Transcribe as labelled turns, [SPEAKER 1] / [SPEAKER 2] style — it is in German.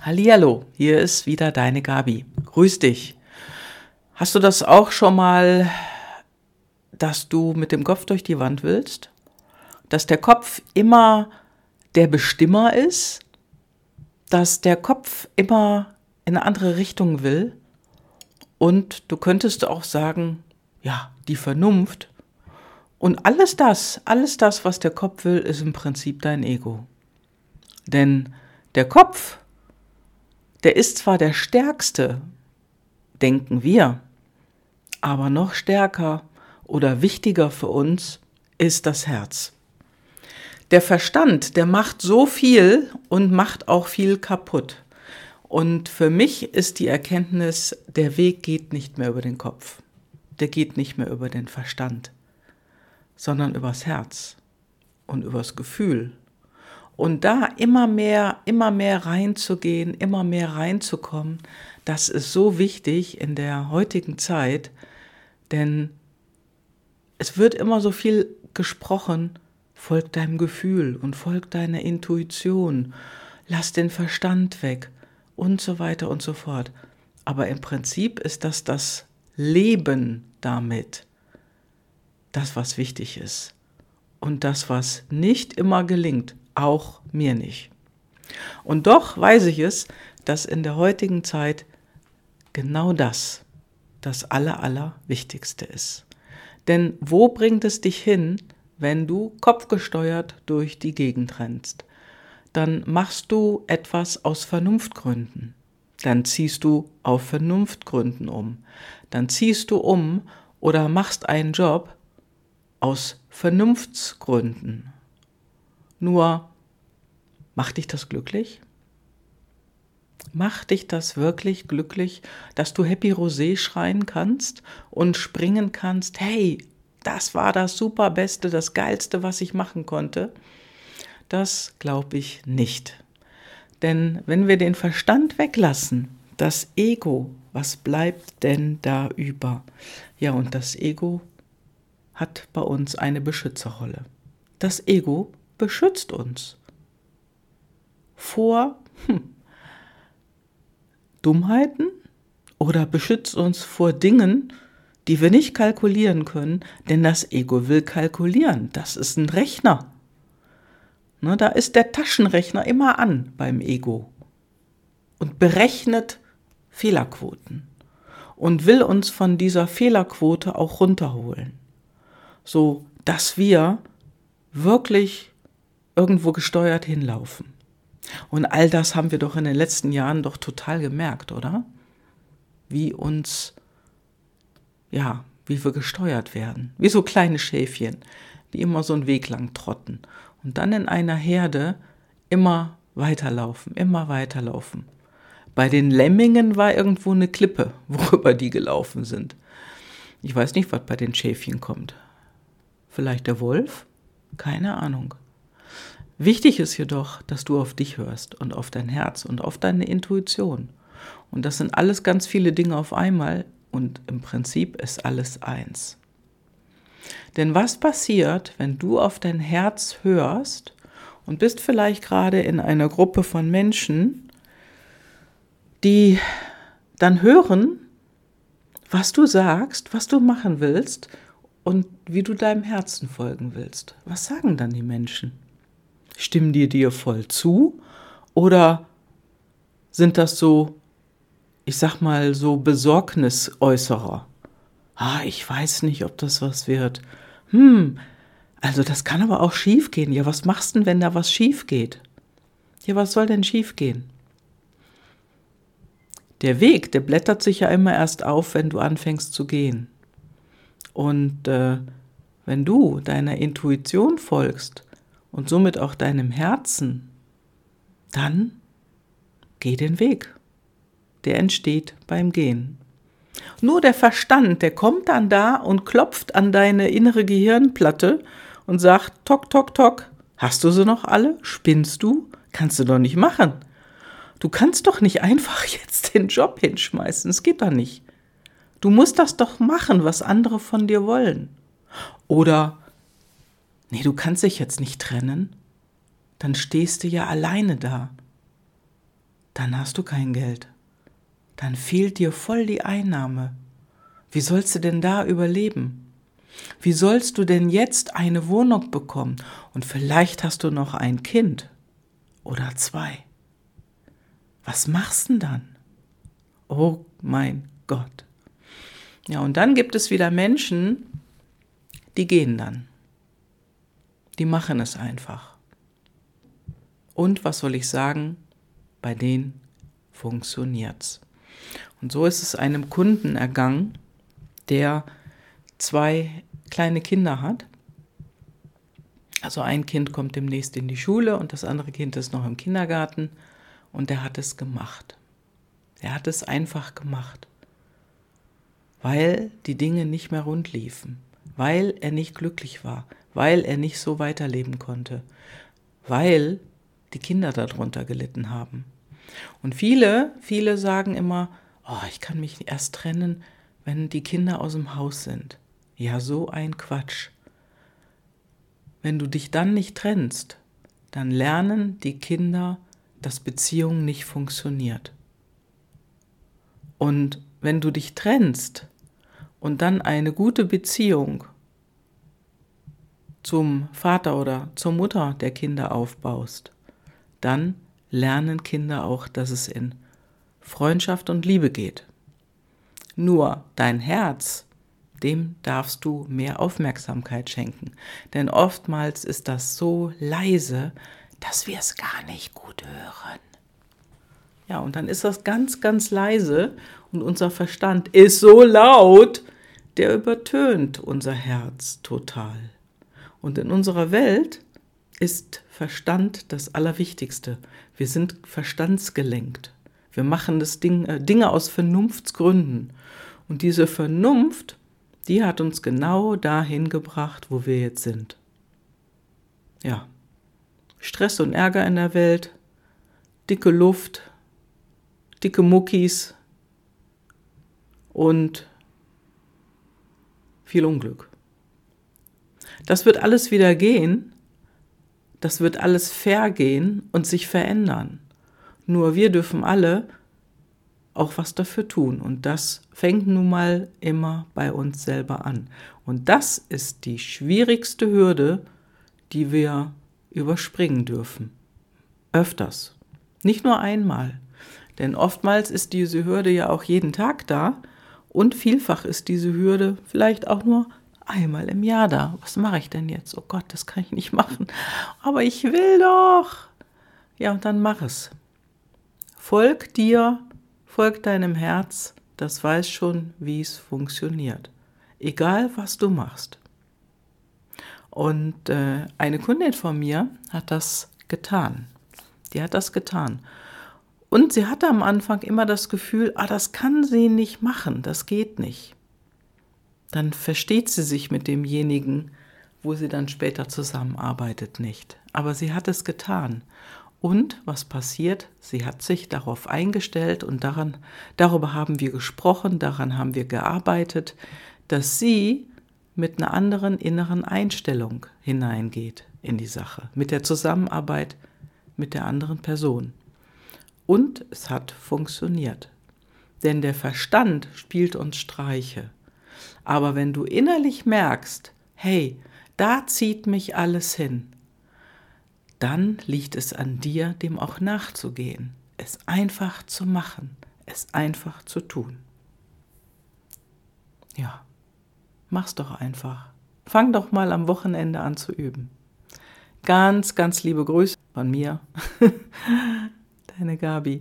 [SPEAKER 1] Hallihallo, hier ist wieder deine Gabi. Grüß dich. Hast du das auch schon mal, dass du mit dem Kopf durch die Wand willst? Dass der Kopf immer der Bestimmer ist? Dass der Kopf immer in eine andere Richtung will? Und du könntest auch sagen, ja, die Vernunft. Und alles das, alles das, was der Kopf will, ist im Prinzip dein Ego. Denn der Kopf der ist zwar der stärkste, denken wir, aber noch stärker oder wichtiger für uns ist das Herz. Der Verstand, der macht so viel und macht auch viel kaputt. Und für mich ist die Erkenntnis, der Weg geht nicht mehr über den Kopf. Der geht nicht mehr über den Verstand, sondern übers Herz und übers Gefühl und da immer mehr, immer mehr reinzugehen, immer mehr reinzukommen, das ist so wichtig in der heutigen Zeit, denn es wird immer so viel gesprochen, folg deinem Gefühl und folg deiner Intuition, lass den Verstand weg und so weiter und so fort. Aber im Prinzip ist das das Leben damit, das, was wichtig ist. Und das, was nicht immer gelingt, auch mir nicht. Und doch weiß ich es, dass in der heutigen Zeit genau das das Aller, Allerwichtigste ist. Denn wo bringt es dich hin, wenn du kopfgesteuert durch die Gegend rennst? Dann machst du etwas aus Vernunftgründen. Dann ziehst du auf Vernunftgründen um. Dann ziehst du um oder machst einen Job aus Vernunftsgründen. Nur, macht dich das glücklich? Macht dich das wirklich glücklich, dass du Happy Rosé schreien kannst und springen kannst, hey, das war das superbeste, das geilste, was ich machen konnte? Das glaube ich nicht. Denn wenn wir den Verstand weglassen, das Ego, was bleibt denn da über? Ja, und das Ego hat bei uns eine Beschützerrolle. Das Ego beschützt uns vor hm, Dummheiten oder beschützt uns vor Dingen, die wir nicht kalkulieren können, denn das Ego will kalkulieren. Das ist ein Rechner. Ne, da ist der Taschenrechner immer an beim Ego und berechnet Fehlerquoten und will uns von dieser Fehlerquote auch runterholen, so dass wir wirklich irgendwo gesteuert hinlaufen. Und all das haben wir doch in den letzten Jahren doch total gemerkt, oder? Wie uns, ja, wie wir gesteuert werden. Wie so kleine Schäfchen, die immer so einen Weg lang trotten. Und dann in einer Herde immer weiterlaufen, immer weiterlaufen. Bei den Lemmingen war irgendwo eine Klippe, worüber die gelaufen sind. Ich weiß nicht, was bei den Schäfchen kommt. Vielleicht der Wolf? Keine Ahnung. Wichtig ist jedoch, dass du auf dich hörst und auf dein Herz und auf deine Intuition. Und das sind alles ganz viele Dinge auf einmal und im Prinzip ist alles eins. Denn was passiert, wenn du auf dein Herz hörst und bist vielleicht gerade in einer Gruppe von Menschen, die dann hören, was du sagst, was du machen willst und wie du deinem Herzen folgen willst? Was sagen dann die Menschen? Stimmen die dir voll zu? Oder sind das so, ich sag mal, so Besorgnisäußerer? Ah, ich weiß nicht, ob das was wird. Hm, also das kann aber auch schief gehen. Ja, was machst du denn, wenn da was schief geht? Ja, was soll denn schief gehen? Der Weg, der blättert sich ja immer erst auf, wenn du anfängst zu gehen. Und äh, wenn du deiner Intuition folgst, und somit auch deinem Herzen, dann geh den Weg. Der entsteht beim Gehen. Nur der Verstand, der kommt dann da und klopft an deine innere Gehirnplatte und sagt, tok, tok, tok, hast du sie noch alle? Spinnst du? Kannst du doch nicht machen. Du kannst doch nicht einfach jetzt den Job hinschmeißen, es geht doch nicht. Du musst das doch machen, was andere von dir wollen. Oder nee, du kannst dich jetzt nicht trennen, dann stehst du ja alleine da. dann hast du kein Geld. Dann fehlt dir voll die Einnahme. Wie sollst du denn da überleben? Wie sollst du denn jetzt eine Wohnung bekommen? Und vielleicht hast du noch ein Kind oder zwei. Was machst du denn dann? Oh mein Gott. Ja, und dann gibt es wieder Menschen, die gehen dann. Die machen es einfach. Und was soll ich sagen? Bei denen funktioniert's. Und so ist es einem Kunden ergangen, der zwei kleine Kinder hat. Also ein Kind kommt demnächst in die Schule und das andere Kind ist noch im Kindergarten und der hat es gemacht. Er hat es einfach gemacht, weil die Dinge nicht mehr rund liefen, weil er nicht glücklich war, weil er nicht so weiterleben konnte, weil die Kinder darunter gelitten haben. Und viele, viele sagen immer, oh, ich kann mich erst trennen, wenn die Kinder aus dem Haus sind. Ja, so ein Quatsch. Wenn du dich dann nicht trennst, dann lernen die Kinder, dass Beziehung nicht funktioniert. Und wenn du dich trennst und dann eine gute Beziehung zum Vater oder zur Mutter der Kinder aufbaust, dann lernen Kinder auch, dass es in Freundschaft und Liebe geht. Nur dein Herz, dem darfst du mehr Aufmerksamkeit schenken. Denn oftmals ist das so leise, dass wir es gar nicht gut hören. Ja, und dann ist das ganz, ganz leise und unser Verstand ist so laut, der übertönt unser Herz total. Und in unserer Welt ist Verstand das Allerwichtigste. Wir sind verstandsgelenkt. Wir machen das Ding, äh, Dinge aus Vernunftsgründen. Und diese Vernunft, die hat uns genau dahin gebracht, wo wir jetzt sind. Ja. Stress und Ärger in der Welt, dicke Luft, dicke Muckis und viel Unglück. Das wird alles wieder gehen, das wird alles vergehen und sich verändern. Nur wir dürfen alle auch was dafür tun. Und das fängt nun mal immer bei uns selber an. Und das ist die schwierigste Hürde, die wir überspringen dürfen. Öfters. Nicht nur einmal. Denn oftmals ist diese Hürde ja auch jeden Tag da und vielfach ist diese Hürde vielleicht auch nur einmal im Jahr da. Was mache ich denn jetzt? Oh Gott, das kann ich nicht machen. Aber ich will doch. Ja, und dann mach es. Folg dir, folg deinem Herz, das weiß schon, wie es funktioniert. Egal, was du machst. Und äh, eine Kundin von mir hat das getan. Die hat das getan. Und sie hatte am Anfang immer das Gefühl, ah, das kann sie nicht machen, das geht nicht. Dann versteht sie sich mit demjenigen, wo sie dann später zusammenarbeitet, nicht. Aber sie hat es getan. Und was passiert? Sie hat sich darauf eingestellt und daran, darüber haben wir gesprochen, daran haben wir gearbeitet, dass sie mit einer anderen inneren Einstellung hineingeht in die Sache, mit der Zusammenarbeit mit der anderen Person. Und es hat funktioniert. Denn der Verstand spielt uns Streiche. Aber wenn du innerlich merkst, hey, da zieht mich alles hin, dann liegt es an dir, dem auch nachzugehen, es einfach zu machen, es einfach zu tun. Ja, mach's doch einfach. Fang doch mal am Wochenende an zu üben. Ganz, ganz liebe Grüße von mir, deine Gabi.